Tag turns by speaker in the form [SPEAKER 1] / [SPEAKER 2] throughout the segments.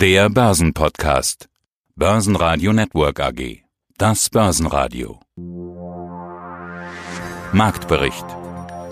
[SPEAKER 1] Der Börsenpodcast. Börsenradio Network AG. Das Börsenradio. Marktbericht.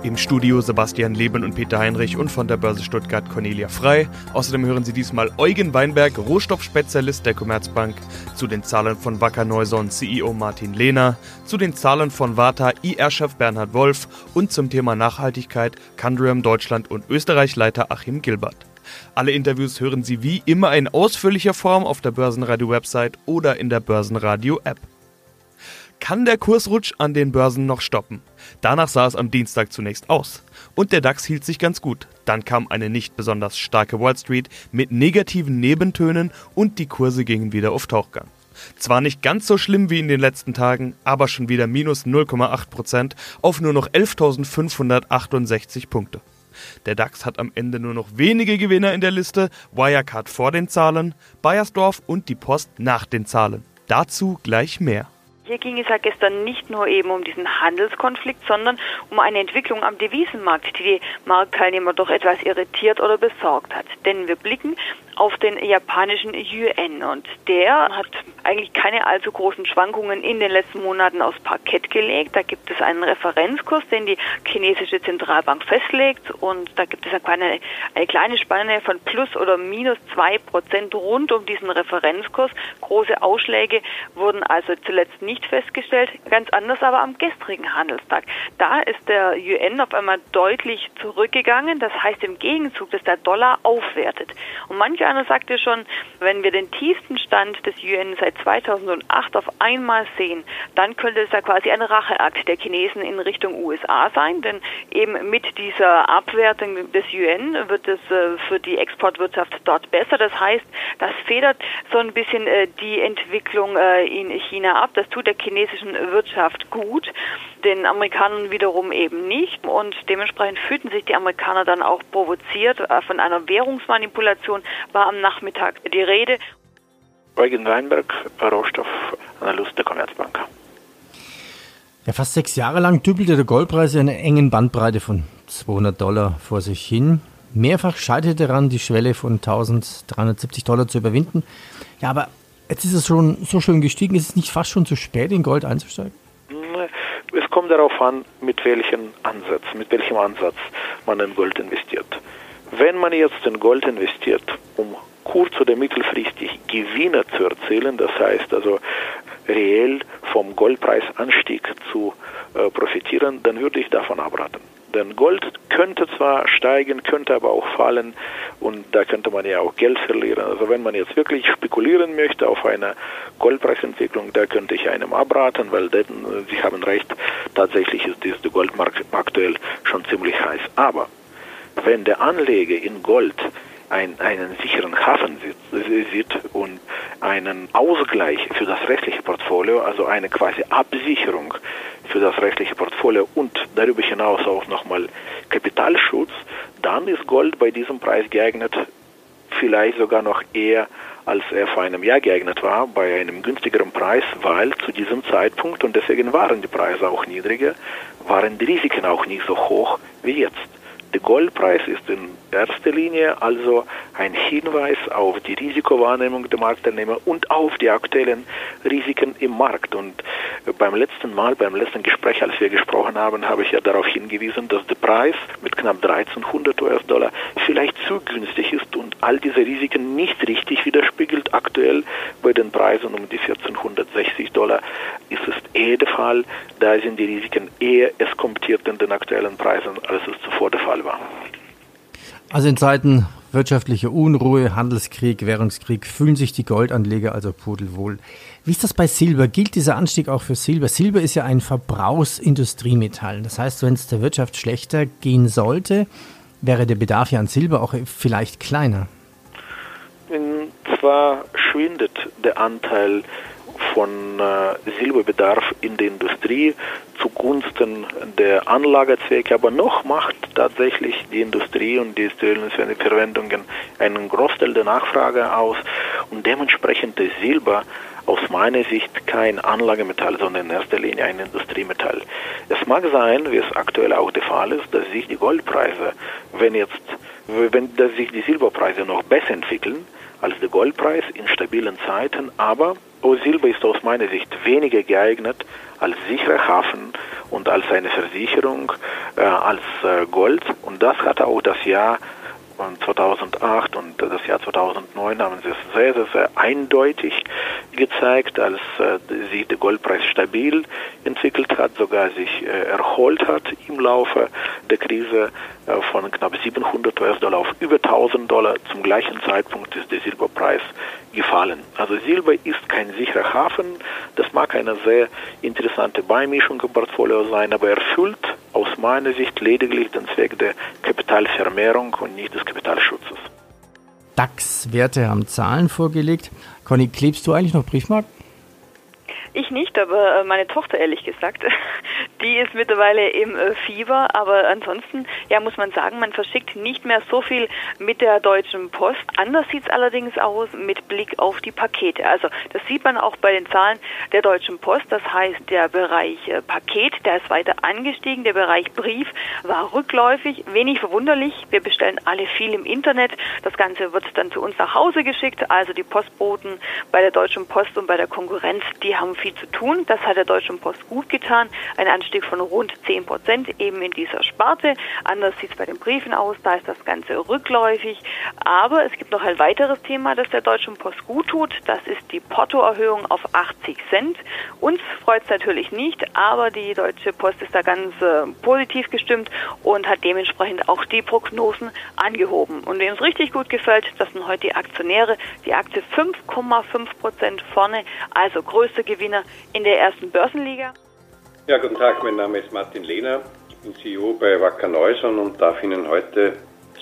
[SPEAKER 2] Im Studio Sebastian Leben und Peter Heinrich und von der Börse Stuttgart Cornelia Frei. Außerdem hören Sie diesmal Eugen Weinberg, Rohstoffspezialist der Commerzbank, zu den Zahlen von Wacker Neuson CEO Martin Lehner, zu den Zahlen von Warta IR-Chef Bernhard Wolf und zum Thema Nachhaltigkeit Candriam Deutschland und Österreich-Leiter Achim Gilbert. Alle Interviews hören Sie wie immer in ausführlicher Form auf der Börsenradio-Website oder in der Börsenradio-App. Kann der Kursrutsch an den Börsen noch stoppen? Danach sah es am Dienstag zunächst aus. Und der DAX hielt sich ganz gut. Dann kam eine nicht besonders starke Wall Street mit negativen Nebentönen und die Kurse gingen wieder auf Tauchgang. Zwar nicht ganz so schlimm wie in den letzten Tagen, aber schon wieder minus 0,8% auf nur noch 11.568 Punkte. Der DAX hat am Ende nur noch wenige Gewinner in der Liste, Wirecard vor den Zahlen, Bayersdorf und die Post nach den Zahlen. Dazu gleich mehr.
[SPEAKER 3] Hier ging es ja gestern nicht nur eben um diesen Handelskonflikt, sondern um eine Entwicklung am Devisenmarkt, die die Marktteilnehmer doch etwas irritiert oder besorgt hat. Denn wir blicken auf den japanischen Yuan und der hat eigentlich keine allzu großen Schwankungen in den letzten Monaten aufs Parkett gelegt. Da gibt es einen Referenzkurs, den die chinesische Zentralbank festlegt und da gibt es eine, eine kleine Spanne von plus oder minus zwei Prozent rund um diesen Referenzkurs. Große Ausschläge wurden also zuletzt nicht festgestellt, ganz anders aber am gestrigen Handelstag. Da ist der Yuan auf einmal deutlich zurückgegangen, das heißt im Gegenzug, dass der Dollar aufwertet. Und manche Amerikaner sagte schon, wenn wir den tiefsten Stand des UN seit 2008 auf einmal sehen, dann könnte es ja quasi ein Racheakt der Chinesen in Richtung USA sein, denn eben mit dieser Abwertung des UN wird es äh, für die Exportwirtschaft dort besser. Das heißt, das federt so ein bisschen äh, die Entwicklung äh, in China ab. Das tut der chinesischen Wirtschaft gut, den Amerikanern wiederum eben nicht und dementsprechend fühlten sich die Amerikaner dann auch provoziert von einer Währungsmanipulation, war am Nachmittag die Rede.
[SPEAKER 4] Eugen Weinberg, Rohstoffanalyst der Commerzbank.
[SPEAKER 5] Ja, fast sechs Jahre lang dübelte der Goldpreis in einer engen Bandbreite von 200 Dollar vor sich hin. Mehrfach scheiterte daran, die Schwelle von 1370 Dollar zu überwinden. Ja, aber jetzt ist es schon so schön gestiegen. Ist es nicht fast schon zu spät, in Gold einzusteigen?
[SPEAKER 4] Es kommt darauf an, mit welchem Ansatz, mit welchem Ansatz man in Gold investiert. Wenn man jetzt in Gold investiert, um kurz- oder mittelfristig Gewinne zu erzielen, das heißt also reell vom Goldpreisanstieg zu äh, profitieren, dann würde ich davon abraten. Denn Gold könnte zwar steigen, könnte aber auch fallen und da könnte man ja auch Geld verlieren. Also wenn man jetzt wirklich spekulieren möchte auf eine Goldpreisentwicklung, da könnte ich einem abraten, weil äh, Sie haben recht, tatsächlich ist der Goldmarkt aktuell schon ziemlich heiß. Aber wenn der Anleger in Gold ein, einen sicheren Hafen sieht und einen Ausgleich für das rechtliche Portfolio, also eine quasi Absicherung für das rechtliche Portfolio und darüber hinaus auch nochmal Kapitalschutz, dann ist Gold bei diesem Preis geeignet, vielleicht sogar noch eher als er vor einem Jahr geeignet war, bei einem günstigeren Preis, weil zu diesem Zeitpunkt, und deswegen waren die Preise auch niedriger, waren die Risiken auch nicht so hoch wie jetzt. Der Goldpreis ist in erster Linie also ein Hinweis auf die Risikowahrnehmung der Marktteilnehmer und auf die aktuellen Risiken im Markt. Und beim letzten Mal, beim letzten Gespräch, als wir gesprochen haben, habe ich ja darauf hingewiesen, dass der Preis mit knapp 1300 US-Dollar vielleicht zu günstig ist und all diese Risiken nicht richtig widerspiegelt. Aktuell bei den Preisen um die 1460 Dollar ist es eher der Fall. Da sind die Risiken eher eskompiert in den aktuellen Preisen, als es zuvor der Fall war.
[SPEAKER 5] Also in Zeiten wirtschaftlicher Unruhe, Handelskrieg, Währungskrieg fühlen sich die Goldanleger also pudelwohl. Wie ist das bei Silber? Gilt dieser Anstieg auch für Silber? Silber ist ja ein Verbrauchsindustriemetall. Das heißt, wenn es der Wirtschaft schlechter gehen sollte, wäre der Bedarf ja an Silber auch vielleicht kleiner.
[SPEAKER 4] Und zwar schwindet der Anteil von äh, Silberbedarf in der Industrie zugunsten der Anlagezwecke, aber noch macht tatsächlich die Industrie und die industriellen Verwendungen einen Großteil der Nachfrage aus und dementsprechend ist Silber aus meiner Sicht kein Anlagemetall, sondern in erster Linie ein Industriemetall. Es mag sein, wie es aktuell auch der Fall ist, dass sich die Goldpreise, wenn jetzt, wenn dass sich die Silberpreise noch besser entwickeln, als der Goldpreis in stabilen Zeiten, aber Silber ist aus meiner Sicht weniger geeignet als sicherer Hafen und als eine Versicherung äh, als äh, Gold. Und das hat auch das Jahr 2008 und das Jahr 2009 haben sie es sehr, sehr, sehr eindeutig gezeigt, als äh, sich der Goldpreis stabil entwickelt hat, sogar sich äh, erholt hat im Laufe der Krise äh, von knapp 700 US-Dollar auf über 1000 Dollar. Zum gleichen Zeitpunkt ist der Silberpreis gefallen. Also Silber ist kein sicherer Hafen. Das mag eine sehr interessante Beimischung im Portfolio sein, aber erfüllt aus meiner Sicht lediglich den Zweck der Kapitalvermehrung und nicht des Kapitalschutzes.
[SPEAKER 5] DAX-Werte haben Zahlen vorgelegt. Conny, klebst du eigentlich noch Briefmarken?
[SPEAKER 3] Ich nicht, aber äh, meine Tochter ehrlich gesagt. Die ist mittlerweile im äh, Fieber, aber ansonsten, ja, muss man sagen, man verschickt nicht mehr so viel mit der Deutschen Post. Anders sieht es allerdings aus mit Blick auf die Pakete. Also das sieht man auch bei den Zahlen der Deutschen Post. Das heißt, der Bereich äh, Paket, der ist weiter angestiegen. Der Bereich Brief war rückläufig. Wenig verwunderlich. Wir bestellen alle viel im Internet. Das Ganze wird dann zu uns nach Hause geschickt. Also die Postboten bei der Deutschen Post und bei der Konkurrenz, die haben viel zu tun. Das hat der Deutschen Post gut getan. Ein Anstieg von rund 10 Prozent eben in dieser Sparte. Anders sieht es bei den Briefen aus, da ist das Ganze rückläufig. Aber es gibt noch ein weiteres Thema, das der Deutschen Post gut tut. Das ist die Portoerhöhung auf 80 Cent. Uns freut es natürlich nicht, aber die Deutsche Post ist da ganz äh, positiv gestimmt und hat dementsprechend auch die Prognosen angehoben. Und wem es richtig gut gefällt, das sind heute die Aktionäre. Die Aktie 5,5 Prozent vorne, also größter Gewinner in der ersten Börsenliga.
[SPEAKER 6] Ja, guten Tag, mein Name ist Martin Lehner. Ich bin CEO bei Wacker Neuson und darf Ihnen heute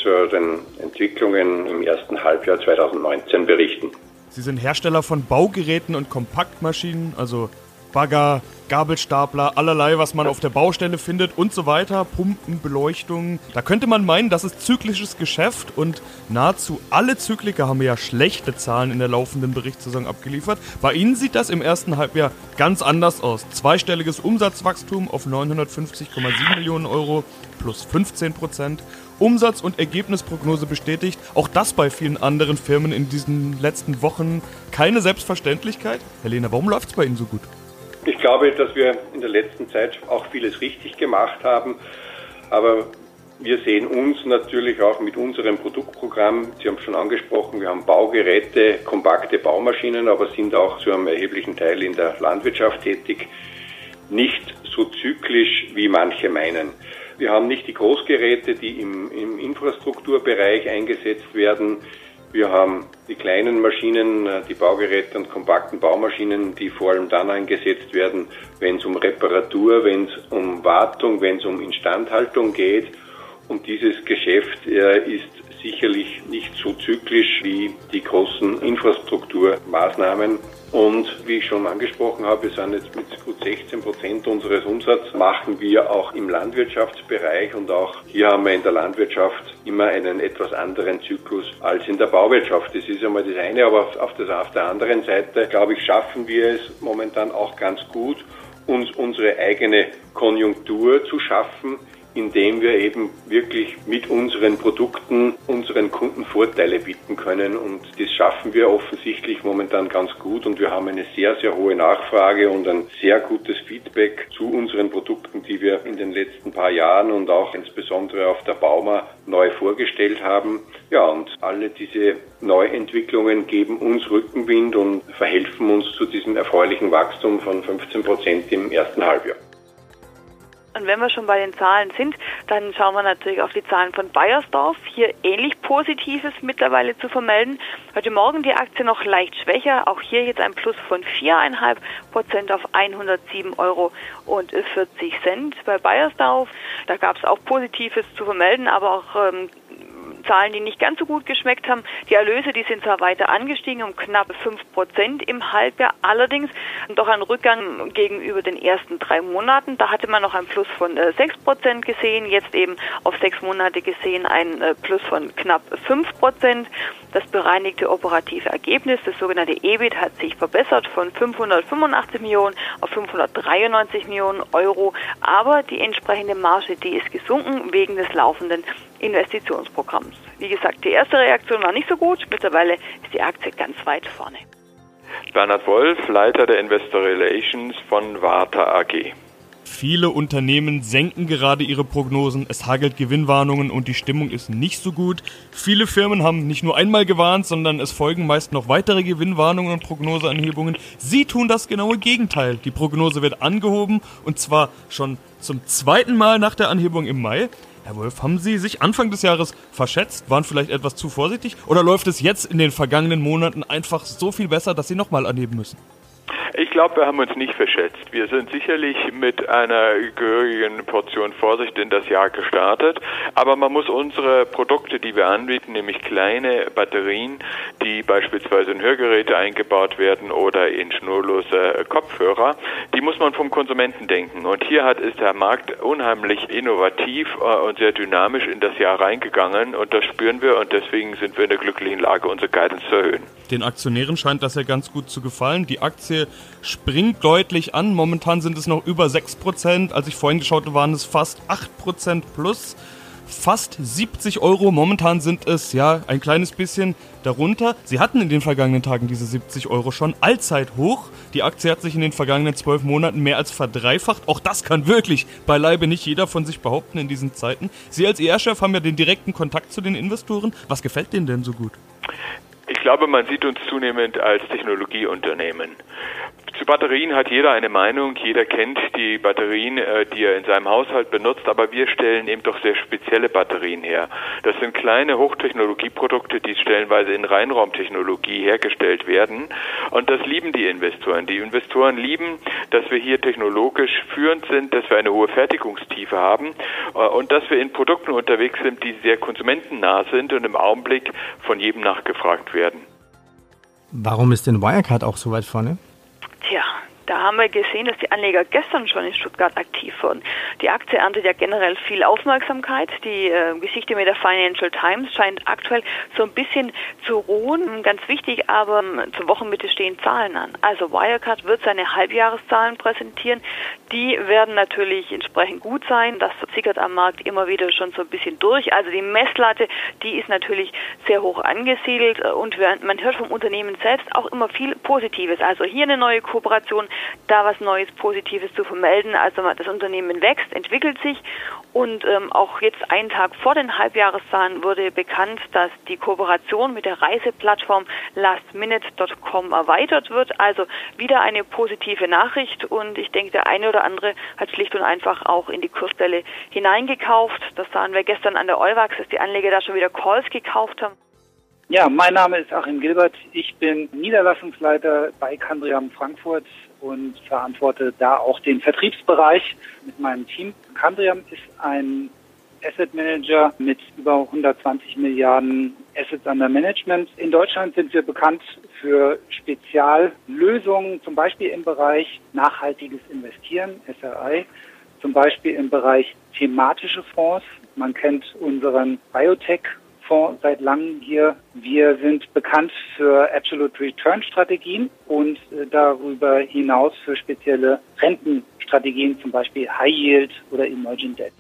[SPEAKER 6] zu den Entwicklungen im ersten Halbjahr 2019 berichten.
[SPEAKER 2] Sie sind Hersteller von Baugeräten und Kompaktmaschinen, also Bagger, Gabelstapler, allerlei, was man auf der Baustelle findet und so weiter, Pumpen, Beleuchtung. Da könnte man meinen, das ist zyklisches Geschäft und nahezu alle Zykliker haben ja schlechte Zahlen in der laufenden Berichtssaison abgeliefert. Bei Ihnen sieht das im ersten Halbjahr ganz anders aus. Zweistelliges Umsatzwachstum auf 950,7 Millionen Euro plus 15 Prozent. Umsatz- und Ergebnisprognose bestätigt. Auch das bei vielen anderen Firmen in diesen letzten Wochen keine Selbstverständlichkeit. Helena, warum läuft es bei Ihnen so gut?
[SPEAKER 6] Ich glaube, dass wir in der letzten Zeit auch vieles richtig gemacht haben, aber wir sehen uns natürlich auch mit unserem Produktprogramm, Sie haben es schon angesprochen, wir haben Baugeräte, kompakte Baumaschinen, aber sind auch zu einem erheblichen Teil in der Landwirtschaft tätig, nicht so zyklisch, wie manche meinen. Wir haben nicht die Großgeräte, die im, im Infrastrukturbereich eingesetzt werden. Wir haben die kleinen Maschinen, äh, die Baugeräte und kompakten Baumaschinen, die vor allem dann eingesetzt werden, wenn es um Reparatur, wenn es um Wartung, wenn es um Instandhaltung geht. Und dieses Geschäft äh, ist sicherlich nicht so zyklisch wie die großen Infrastrukturmaßnahmen. Und wie ich schon angesprochen habe, sind jetzt mit gut 16 Prozent unseres Umsatzes machen wir auch im Landwirtschaftsbereich und auch hier haben wir in der Landwirtschaft immer einen etwas anderen Zyklus als in der Bauwirtschaft. Das ist einmal das eine, aber auf, das, auf der anderen Seite, glaube ich, schaffen wir es momentan auch ganz gut, uns unsere eigene Konjunktur zu schaffen, indem wir eben wirklich mit unseren Produkten unseren Kunden Vorteile bieten können. Und das schaffen wir offensichtlich momentan ganz gut. Und wir haben eine sehr, sehr hohe Nachfrage und ein sehr gutes Feedback zu unseren Produkten, die wir in den letzten paar Jahren und auch insbesondere auf der Bauma neu vorgestellt haben. Ja, und alle diese Neuentwicklungen geben uns Rückenwind und verhelfen uns zu diesem erfreulichen Wachstum von 15 Prozent im ersten Halbjahr.
[SPEAKER 3] Und wenn wir schon bei den Zahlen sind, dann schauen wir natürlich auf die Zahlen von Bayersdorf. Hier ähnlich Positives mittlerweile zu vermelden. Heute Morgen die Aktie noch leicht schwächer. Auch hier jetzt ein Plus von 4,5 Prozent auf 107 Euro und 40 Cent bei Bayersdorf. Da gab es auch Positives zu vermelden, aber auch ähm, Zahlen, die nicht ganz so gut geschmeckt haben. Die Erlöse, die sind zwar weiter angestiegen um knapp 5 Prozent im Halbjahr, allerdings doch ein Rückgang gegenüber den ersten drei Monaten. Da hatte man noch ein Plus von 6 äh, Prozent gesehen, jetzt eben auf sechs Monate gesehen ein äh, Plus von knapp 5 Prozent. Das bereinigte operative Ergebnis, das sogenannte EBIT, hat sich verbessert von 585 Millionen auf 593 Millionen Euro, aber die entsprechende Marge, die ist gesunken wegen des laufenden Investitionsprogramms. Wie gesagt, die erste Reaktion war nicht so gut. Mittlerweile ist die Aktie ganz weit vorne.
[SPEAKER 7] Bernhard Wolf, Leiter der Investor Relations von Warta AG.
[SPEAKER 2] Viele Unternehmen senken gerade ihre Prognosen, es hagelt Gewinnwarnungen und die Stimmung ist nicht so gut. Viele Firmen haben nicht nur einmal gewarnt, sondern es folgen meist noch weitere Gewinnwarnungen und Prognoseanhebungen. Sie tun das genaue Gegenteil. Die Prognose wird angehoben und zwar schon zum zweiten Mal nach der Anhebung im Mai. Herr Wolf, haben Sie sich Anfang des Jahres verschätzt, waren vielleicht etwas zu vorsichtig oder läuft es jetzt in den vergangenen Monaten einfach so viel besser, dass Sie nochmal anheben müssen?
[SPEAKER 7] Ich glaube, wir haben uns nicht verschätzt. Wir sind sicherlich mit einer gehörigen Portion Vorsicht in das Jahr gestartet, aber man muss unsere Produkte, die wir anbieten, nämlich kleine Batterien, die beispielsweise in Hörgeräte eingebaut werden oder in schnurlose Kopfhörer, die muss man vom Konsumenten denken. Und hier hat ist der Markt unheimlich innovativ äh, und sehr dynamisch in das Jahr reingegangen und das spüren wir und deswegen sind wir in der glücklichen Lage, unsere Guidance zu erhöhen.
[SPEAKER 2] Den Aktionären scheint das ja ganz gut zu gefallen. Die Aktie springt deutlich an. Momentan sind es noch über 6%. Als ich vorhin geschaut habe, waren es fast 8% plus. Fast 70 Euro. Momentan sind es ja ein kleines bisschen darunter. Sie hatten in den vergangenen Tagen diese 70 Euro schon allzeit hoch. Die Aktie hat sich in den vergangenen zwölf Monaten mehr als verdreifacht. Auch das kann wirklich beileibe nicht jeder von sich behaupten in diesen Zeiten. Sie als ER-Chef haben ja den direkten Kontakt zu den Investoren. Was gefällt Ihnen denn so gut?
[SPEAKER 7] Ich glaube, man sieht uns zunehmend als Technologieunternehmen. Zu Batterien hat jeder eine Meinung, jeder kennt die Batterien, äh, die er in seinem Haushalt benutzt, aber wir stellen eben doch sehr spezielle Batterien her. Das sind kleine Hochtechnologieprodukte, die stellenweise in Reinraumtechnologie hergestellt werden und das lieben die Investoren. Die Investoren lieben, dass wir hier technologisch führend sind, dass wir eine hohe Fertigungstiefe haben äh, und dass wir in Produkten unterwegs sind, die sehr konsumentennah sind und im Augenblick von jedem nachgefragt werden.
[SPEAKER 5] Warum ist denn Wirecard auch so weit vorne?
[SPEAKER 3] Da haben wir gesehen, dass die Anleger gestern schon in Stuttgart aktiv wurden. Die Aktie erntet ja generell viel Aufmerksamkeit. Die äh, Geschichte mit der Financial Times scheint aktuell so ein bisschen zu ruhen. Ganz wichtig, aber ähm, zur Wochenmitte stehen Zahlen an. Also Wirecard wird seine Halbjahreszahlen präsentieren. Die werden natürlich entsprechend gut sein. Das sickert am Markt immer wieder schon so ein bisschen durch. Also die Messlatte, die ist natürlich sehr hoch angesiedelt und man hört vom Unternehmen selbst auch immer viel Positives. Also hier eine neue Kooperation da was Neues, Positives zu vermelden. Also das Unternehmen wächst, entwickelt sich und ähm, auch jetzt einen Tag vor den Halbjahreszahlen wurde bekannt, dass die Kooperation mit der Reiseplattform lastminute.com erweitert wird. Also wieder eine positive Nachricht und ich denke, der eine oder andere hat schlicht und einfach auch in die Kursstelle hineingekauft. Das sahen wir gestern an der Euwax, dass die Anleger da schon wieder Calls gekauft haben.
[SPEAKER 8] Ja, mein Name ist Achim Gilbert. Ich bin Niederlassungsleiter bei Candriam Frankfurt und verantworte da auch den Vertriebsbereich mit meinem Team. Candriam ist ein Asset Manager mit über 120 Milliarden Assets under Management. In Deutschland sind wir bekannt für Speziallösungen, zum Beispiel im Bereich nachhaltiges Investieren, SRI, zum Beispiel im Bereich thematische Fonds. Man kennt unseren Biotech Fonds seit langem hier. Wir sind bekannt für Absolute Return Strategien und äh, darüber hinaus für spezielle Rentenstrategien, zum Beispiel High Yield oder Emerging Debt.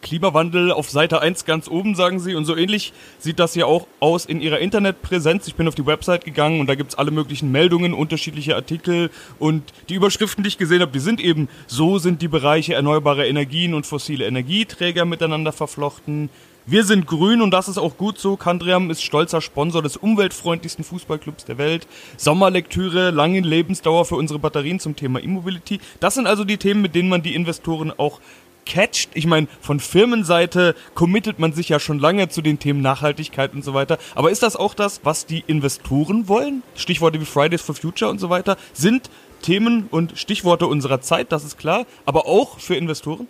[SPEAKER 2] Klimawandel auf Seite 1 ganz oben, sagen Sie. Und so ähnlich sieht das ja auch aus in Ihrer Internetpräsenz. Ich bin auf die Website gegangen und da gibt es alle möglichen Meldungen, unterschiedliche Artikel. Und die Überschriften, die ich gesehen habe, die sind eben, so sind die Bereiche erneuerbare Energien und fossile Energieträger miteinander verflochten. Wir sind grün und das ist auch gut so. Kandriam ist stolzer Sponsor des umweltfreundlichsten Fußballclubs der Welt. Sommerlektüre, lange Lebensdauer für unsere Batterien zum Thema E-Mobility. Das sind also die Themen, mit denen man die Investoren auch catcht. Ich meine, von Firmenseite committet man sich ja schon lange zu den Themen Nachhaltigkeit und so weiter. Aber ist das auch das, was die Investoren wollen? Stichworte wie Fridays for Future und so weiter sind Themen und Stichworte unserer Zeit, das ist klar. Aber auch für Investoren?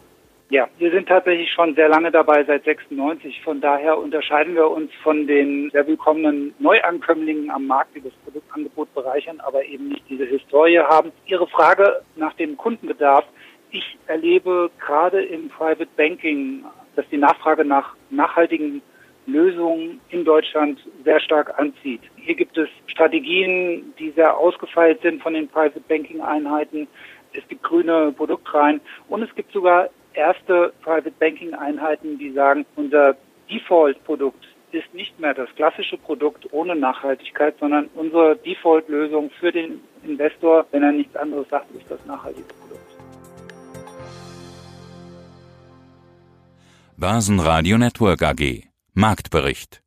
[SPEAKER 8] Ja, wir sind tatsächlich schon sehr lange dabei, seit 96. Von daher unterscheiden wir uns von den sehr willkommenen Neuankömmlingen am Markt, die das Produktangebot bereichern, aber eben nicht diese Historie haben. Ihre Frage nach dem Kundenbedarf. Ich erlebe gerade im Private Banking, dass die Nachfrage nach nachhaltigen Lösungen in Deutschland sehr stark anzieht. Hier gibt es Strategien, die sehr ausgefeilt sind von den Private Banking Einheiten. Es gibt grüne Produktreihen und es gibt sogar erste Private Banking Einheiten, die sagen, unser Default-Produkt ist nicht mehr das klassische Produkt ohne Nachhaltigkeit, sondern unsere Default-Lösung für den Investor, wenn er nichts anderes sagt, ist das nachhaltige Produkt.
[SPEAKER 1] Börsenradio Network AG Marktbericht